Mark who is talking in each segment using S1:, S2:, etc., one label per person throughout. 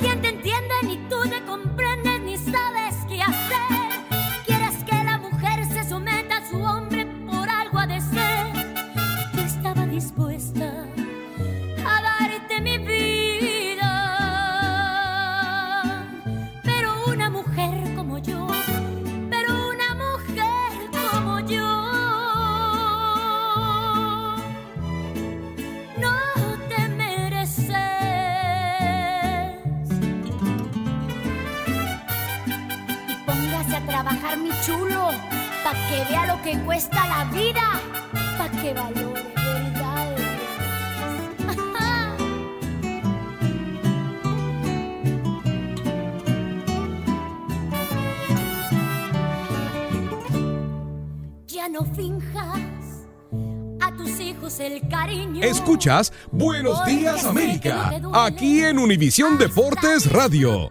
S1: quien te mi chulo, pa' que vea lo que cuesta la vida, pa' que valore. Ya no finjas a tus hijos el cariño.
S2: Escuchas Buenos Días América, aquí en Univisión Deportes Radio.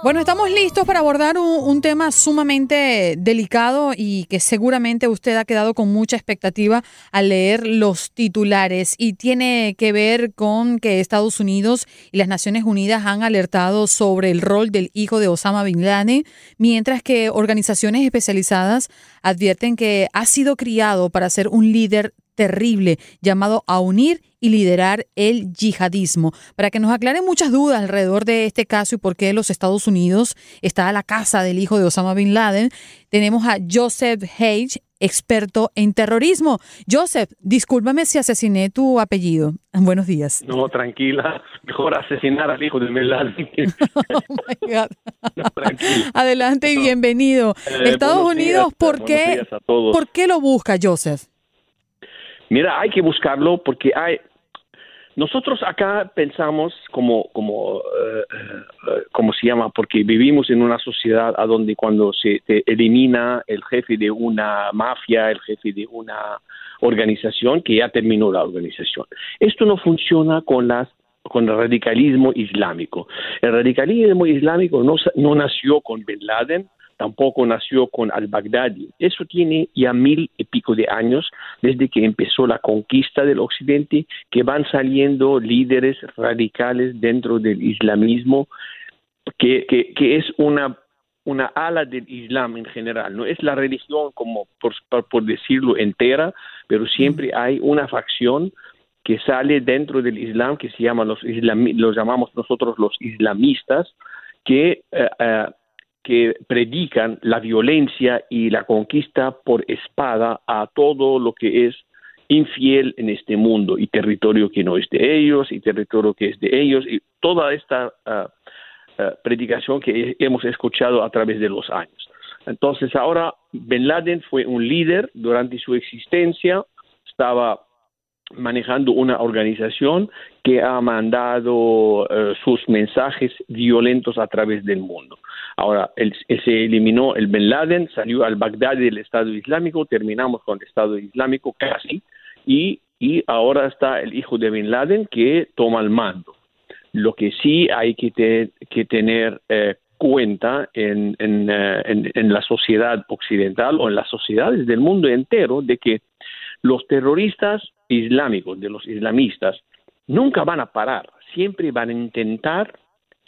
S3: Bueno, estamos listos para abordar un, tema sumamente delicado y que seguramente usted ha quedado con mucha expectativa al leer los titulares. Y tiene que ver con que Estados Unidos y las Naciones Unidas han alertado sobre el rol del hijo de Osama Bin Laden, mientras que organizaciones especializadas advierten que ha sido criado para ser un líder terrible llamado a unir y liderar el yihadismo. Para que nos aclaren muchas dudas alrededor de este caso y por qué los Estados Unidos está a la casa del hijo de Osama Bin Laden, tenemos a Joseph Hage, experto en terrorismo. Joseph, discúlpame si asesiné tu apellido. Buenos días.
S4: No, tranquila. Mejor asesinar al hijo de Bin Laden.
S3: oh my God. no, Adelante y bienvenido. Eh, Estados Unidos, días, ¿por, qué, ¿por qué lo busca, Joseph?
S4: Mira, hay que buscarlo porque hay. Nosotros acá pensamos como, como, uh, uh, ¿cómo se llama? Porque vivimos en una sociedad a donde cuando se elimina el jefe de una mafia, el jefe de una organización, que ya terminó la organización. Esto no funciona con las con el radicalismo islámico. El radicalismo islámico no, no nació con Bin Laden, tampoco nació con al-Baghdadi. Eso tiene ya mil y pico de años desde que empezó la conquista del Occidente, que van saliendo líderes radicales dentro del islamismo, que, que, que es una una ala del Islam en general. No es la religión como por, por decirlo entera, pero siempre hay una facción que sale dentro del Islam que se llama los islam, los llamamos nosotros los islamistas que uh, uh, que predican la violencia y la conquista por espada a todo lo que es infiel en este mundo y territorio que no es de ellos y territorio que es de ellos y toda esta uh, uh, predicación que hemos escuchado a través de los años. Entonces ahora Bin Laden fue un líder durante su existencia, estaba manejando una organización que ha mandado uh, sus mensajes violentos a través del mundo. Ahora, él se eliminó el Bin Laden, salió al Bagdad del Estado Islámico, terminamos con el Estado Islámico casi, y, y ahora está el hijo de Bin Laden que toma el mando. Lo que sí hay que, te, que tener eh, cuenta en, en, uh, en, en la sociedad occidental o en las sociedades del mundo entero de que los terroristas islámicos, de los islamistas, nunca van a parar, siempre van a intentar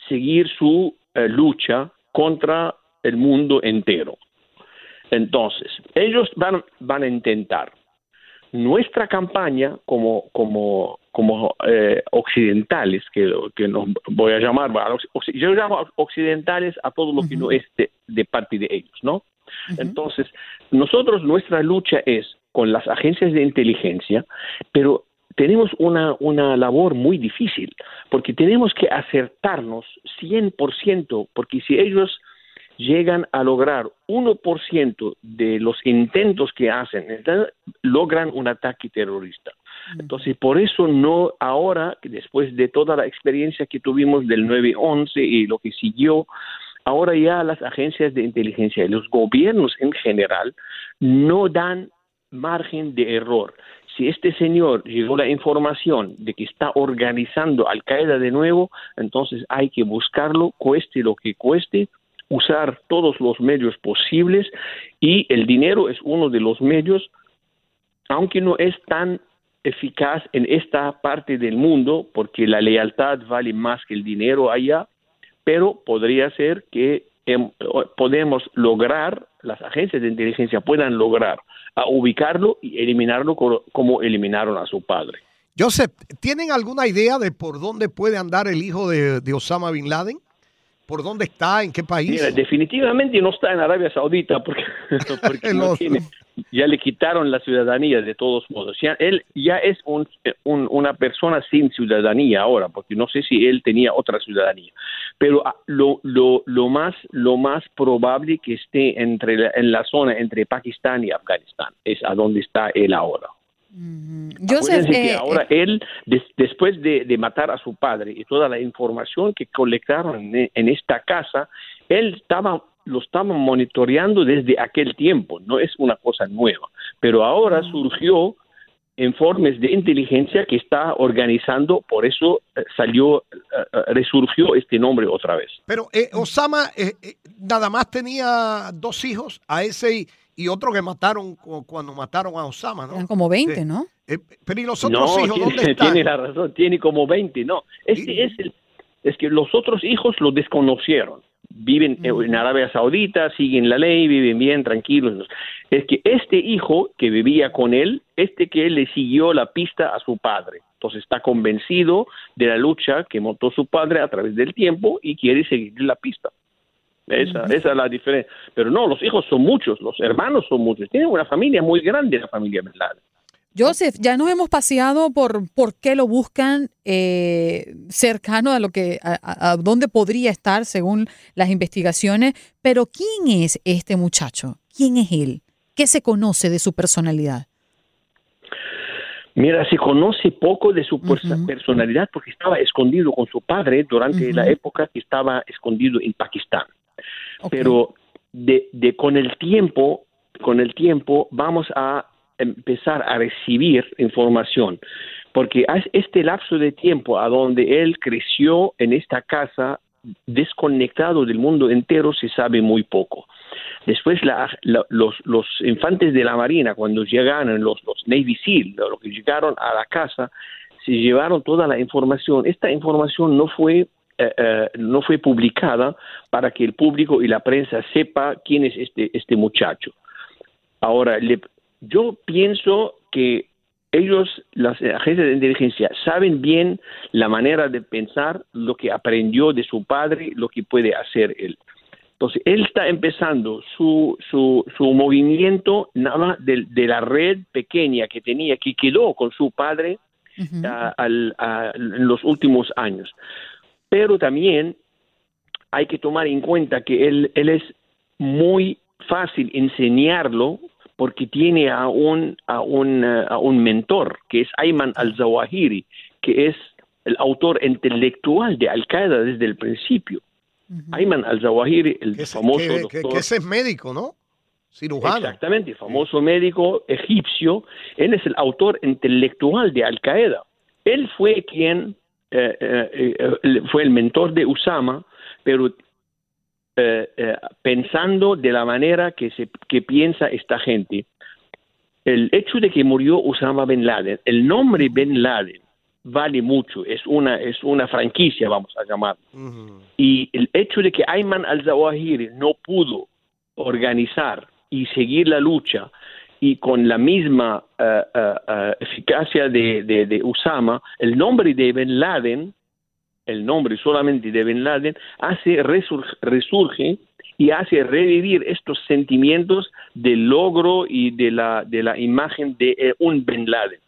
S4: seguir su eh, lucha contra el mundo entero. Entonces, ellos van, van a intentar. Nuestra campaña como, como, como eh, occidentales, que, que nos voy a llamar, yo llamo occidentales a todo lo que uh -huh. no es de, de, parte de ellos, ¿no? Uh -huh. Entonces, nosotros, nuestra lucha es con las agencias de inteligencia, pero tenemos una, una labor muy difícil, porque tenemos que acertarnos 100%, porque si ellos llegan a lograr 1% de los intentos que hacen, logran un ataque terrorista. Entonces, por eso no ahora, después de toda la experiencia que tuvimos del 9-11 y lo que siguió, ahora ya las agencias de inteligencia y los gobiernos en general no dan margen de error. Si este señor llegó la información de que está organizando Al Qaeda de nuevo, entonces hay que buscarlo, cueste lo que cueste, usar todos los medios posibles y el dinero es uno de los medios, aunque no es tan eficaz en esta parte del mundo porque la lealtad vale más que el dinero allá, pero podría ser que podemos lograr, las agencias de inteligencia puedan lograr a ubicarlo y eliminarlo como eliminaron a su padre.
S5: Joseph, ¿tienen alguna idea de por dónde puede andar el hijo de Osama Bin Laden? ¿Por dónde está? ¿En qué país?
S4: definitivamente no está en Arabia Saudita porque, ya le quitaron la ciudadanía de todos modos. Ya, él ya es un, una persona sin ciudadanía ahora, porque no sé si él tenía otra ciudadanía. Pero ah, lo, lo, lo, más, lo más probable que esté entre en la zona entre Pakistán y Afganistán es a donde está él ahora.
S3: Yo sé
S4: que ahora él, después de, matar a su padre y toda la información que colectaron en, esta casa, él estaba lo estaba monitoreando desde aquel tiempo, no es una cosa nueva, pero ahora ah. surgió informes de inteligencia que está organizando, por eso eh, salió, eh, eh, resurgió este nombre otra vez.
S5: Pero Osama nada más tenía dos hijos, a ese y otro que mataron cuando mataron a Osama, ¿no?
S3: Eran como 20, ¿no?
S5: Eh, pero ¿y los otros hijos
S4: tiene,
S5: dónde están?
S4: Tiene la razón, tiene como 20, no. Este es, el, es que los otros hijos lo desconocieron. Viven en Arabia Saudita, siguen la ley, viven bien, tranquilos. Es que este hijo que vivía con él, este que él le siguió la pista a su padre. Entonces está convencido de la lucha que montó su padre a través del tiempo y quiere seguir la pista. Esa, esa es la diferencia. Pero no, los hijos son muchos, los hermanos son muchos. Tienen una familia muy grande, la familia Bin
S3: Joseph, ya nos hemos paseado por por qué lo buscan eh, cercano a lo que a, a, dónde podría estar según las investigaciones, pero ¿quién es este muchacho? ¿Quién es él? ¿Qué se conoce de su personalidad?
S4: Mira, se conoce poco de su personalidad porque estaba escondido con su padre durante la época que estaba escondido en Pakistán. Pero de, de, con el tiempo, con el tiempo vamos a empezar a recibir información, porque este lapso de tiempo a donde él creció en esta casa desconectado del mundo entero se sabe muy poco. Después los, los, infantes de la Marina, cuando llegaron, los, los Navy SEAL, los que llegaron a la casa, se llevaron toda la información. Esta información no fue no fue publicada para que el público y la prensa sepa quién es este, este muchacho. Ahora, yo pienso que ellos, las agencias de inteligencia, saben bien la manera de pensar, lo que aprendió de su padre, lo que puede hacer él. Entonces, él está empezando su, su, su movimiento nada de, de, la red pequeña que tenía, que quedó con su padre en los últimos años pero también hay que tomar en cuenta que él, él es muy fácil enseñarlo porque tiene a un, a un, a un mentor, que es Ayman al-Zawahiri, que es el autor intelectual de Al-Qaeda desde el principio. Ayman al-Zawahiri, el famoso
S5: doctor... Que, ese es médico, ¿no? Cirujano.
S4: Exactamente, famoso médico egipcio. Él es el autor intelectual de Al-Qaeda. Él fue quien eh, eh, eh, fue el mentor de Usama, pero pensando de la manera que, se, que piensa esta gente. El hecho de que murió Usama Ben Laden, el nombre Ben Laden vale mucho, es una, es una franquicia, vamos a llamar. Y el hecho de que Ayman al-Zawahiri no pudo organizar y seguir la lucha y con la misma eh, eficacia de, de, Usama, el nombre de Ben Laden, el nombre solamente de Ben Laden, hace resurge y hace revivir estos sentimientos de logro y de la, de la imagen de un Ben Laden.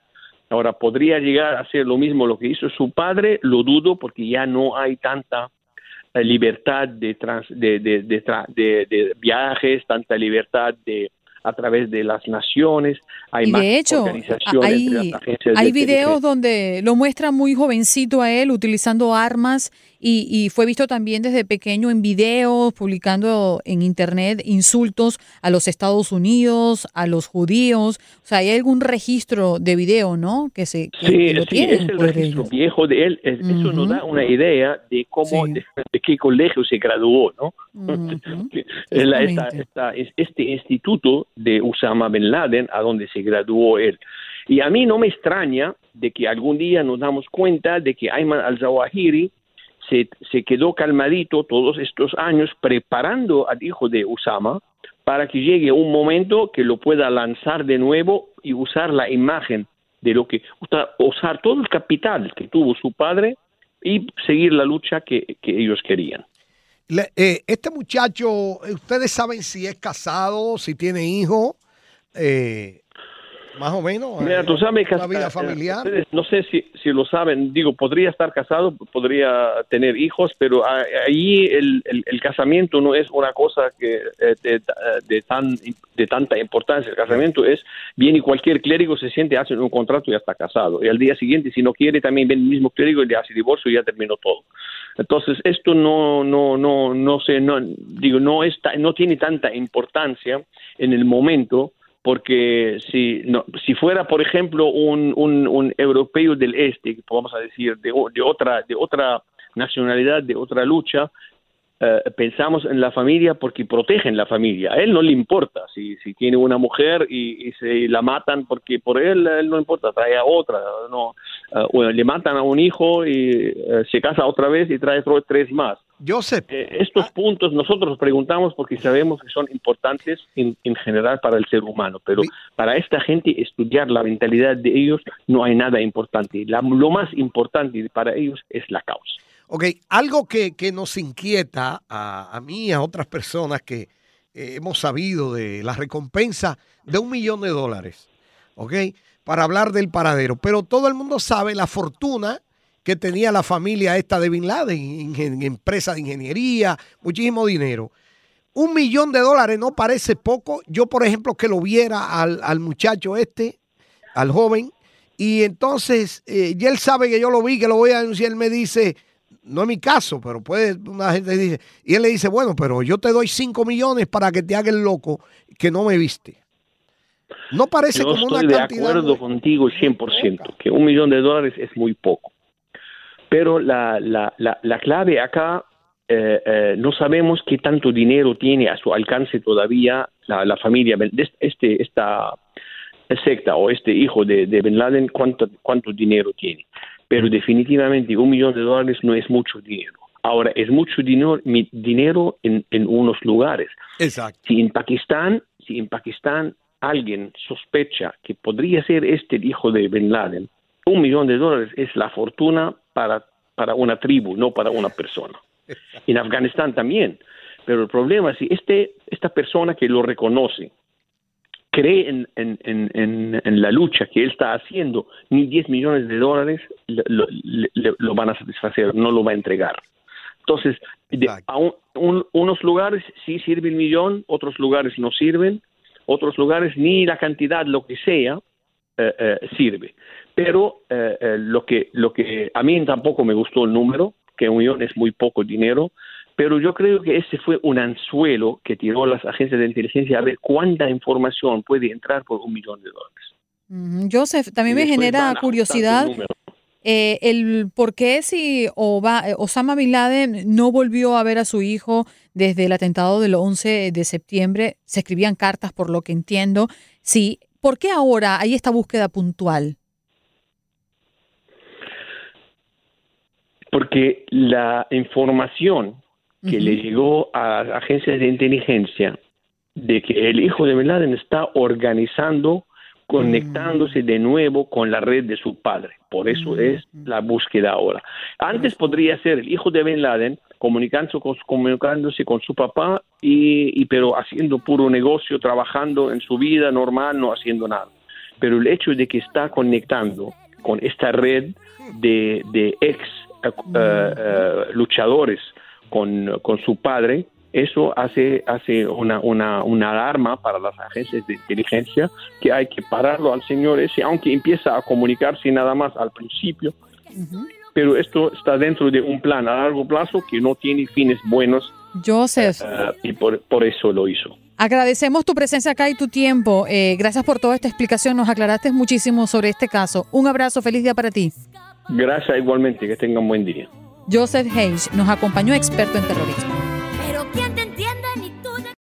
S4: Ahora, ¿podría llegar a hacer lo mismo lo que hizo su padre? Lo dudo porque ya no hay tanta libertad de, de, de, de, viajes, tanta libertad de, a través de las naciones. Hay
S3: y de hecho, hay, hay videos donde lo muestra muy jovencito a él utilizando armas y, fue visto también desde pequeño en videos, publicando en internet insultos a los Estados Unidos, a los judíos. O sea, hay algún registro de video, ¿no? Que se
S4: sí, lo sí, es el registro viejo de él. Eso nos da una idea de cómo, de, qué colegio se graduó, ¿no? este instituto de Usama bin Laden, a donde se graduó él. Y a mí no me extraña de que algún día nos damos cuenta de que Ayman al-Zawahiri se, se quedó calmadito todos estos años preparando al hijo de Usama para que llegue un momento que lo pueda lanzar de nuevo y usar la imagen de lo que usar todo el capital que tuvo su padre y seguir la lucha que, ellos querían.
S5: Eh, este muchacho, ¿ustedes saben si es casado, si tiene hijo? Eh, más o menos.
S4: Mira, tú sabes que
S5: vida familiar.
S4: no sé si, si lo saben, digo, podría estar casado, podría tener hijos, pero ahí el, el, casamiento no es una cosa que eh, de, de, tan, de tanta importancia. El casamiento es, bien y cualquier clérigo se siente, hace un contrato y ya está casado. Y al día siguiente, si no quiere, también viene el mismo clérigo y le hace divorcio y ya terminó todo. Entonces, esto no, no, no, no sé, no, digo, no, está, no tiene tanta importancia en el momento porque si, no, si fuera, por ejemplo, un, un, un europeo del este, vamos a decir, de, de, otra, de otra nacionalidad, de otra lucha, eh, pensamos en la familia porque protegen la familia. A él no le importa si, si tiene una mujer y, se la matan porque por él, él no importa, trae a otra. No, eh, le matan a un hijo y eh, se casa otra vez y trae otros tres más.
S5: Joseph.
S4: estos puntos nosotros preguntamos porque sabemos que son importantes en, en general para el ser humano, pero para esta gente estudiar la mentalidad de ellos no hay nada importante. lo más importante para ellos es la causa.
S5: Ok, algo que, nos inquieta a, mí y a otras personas que eh, hemos sabido de la recompensa de un millón de dólares, ok, para hablar del paradero. Pero todo el mundo sabe la fortuna que tenía la familia esta de Bin Laden, en, empresa de ingeniería, muchísimo dinero. Un millón de dólares no parece poco. Yo, por ejemplo, que lo viera al, muchacho este, al joven, y entonces, eh, y él sabe que yo lo vi, que lo voy a denunciar, él me dice, no es mi caso, pero puede, una gente dice, y él le dice, bueno, pero yo te doy 5 millones para que te haga el loco que no me viste. No parece como una cantidad.
S4: Estoy de acuerdo contigo 100%, que un millón de dólares es muy poco. Pero la, la, la, clave acá, eh, eh, no sabemos qué tanto dinero tiene a su alcance todavía la, la familia, este, esta secta o este hijo de, de Ben Laden, cuánto, cuánto dinero tiene pero definitivamente un millón de dólares no es mucho dinero. Ahora, es mucho dinero, dinero en, en unos lugares.
S5: Exacto.
S4: Si en Pakistán, si en Pakistán alguien sospecha que podría ser este el hijo de Bin Laden, un millón de dólares es la fortuna para, para una tribu, no para una persona. En Afganistán también. Pero el problema es si este, esta persona que lo reconoce, cree en, en, en, en, la lucha que él está haciendo, ni 10 millones de dólares lo, lo, van a satisfacer, no lo va a entregar. Entonces, a unos lugares sí sirve el millón, otros lugares no sirven, otros lugares ni la cantidad, lo que sea, eh, eh, sirve. Pero eh, lo, que, lo que a mí tampoco me gustó el número, que un millón es muy poco dinero, pero yo creo que ese fue un anzuelo que tiró las agencias de inteligencia a ver cuánta información puede entrar por un millón de dólares.
S3: Joseph, también me genera curiosidad eh, el por qué si Osama Bin Laden no volvió a ver a su hijo desde el atentado del 11 de septiembre, se escribían cartas por lo que entiendo, sí, ¿por qué ahora hay esta búsqueda puntual?
S4: Porque la información que le llegó a agencias de inteligencia de que el hijo de Bin Laden está organizando, conectándose mm. de nuevo con la red de su padre. Por eso mm. es la búsqueda ahora. Antes podría ser el hijo de Bin Laden comunicándose con, comunicándose con su papá y, pero haciendo puro negocio, trabajando en su vida normal, no haciendo nada. Pero el hecho de que está conectando con esta red de, de ex eh, mm. eh, luchadores con, con su padre, eso hace, hace una, una, una, alarma para las agencias de inteligencia que hay que pararlo al señor ese, aunque empieza a comunicarse nada más al principio. Pero esto está dentro de un plan a largo plazo que no tiene fines buenos.
S3: Joseph.
S4: Eh, y por, por, eso lo hizo.
S3: Agradecemos tu presencia acá y tu tiempo. Eh, gracias por toda esta explicación. Nos aclaraste muchísimo sobre este caso. Un abrazo. Feliz día para ti.
S4: Gracias igualmente. Que tengan buen día.
S3: Joseph Hayes nos acompañó experto en terrorismo.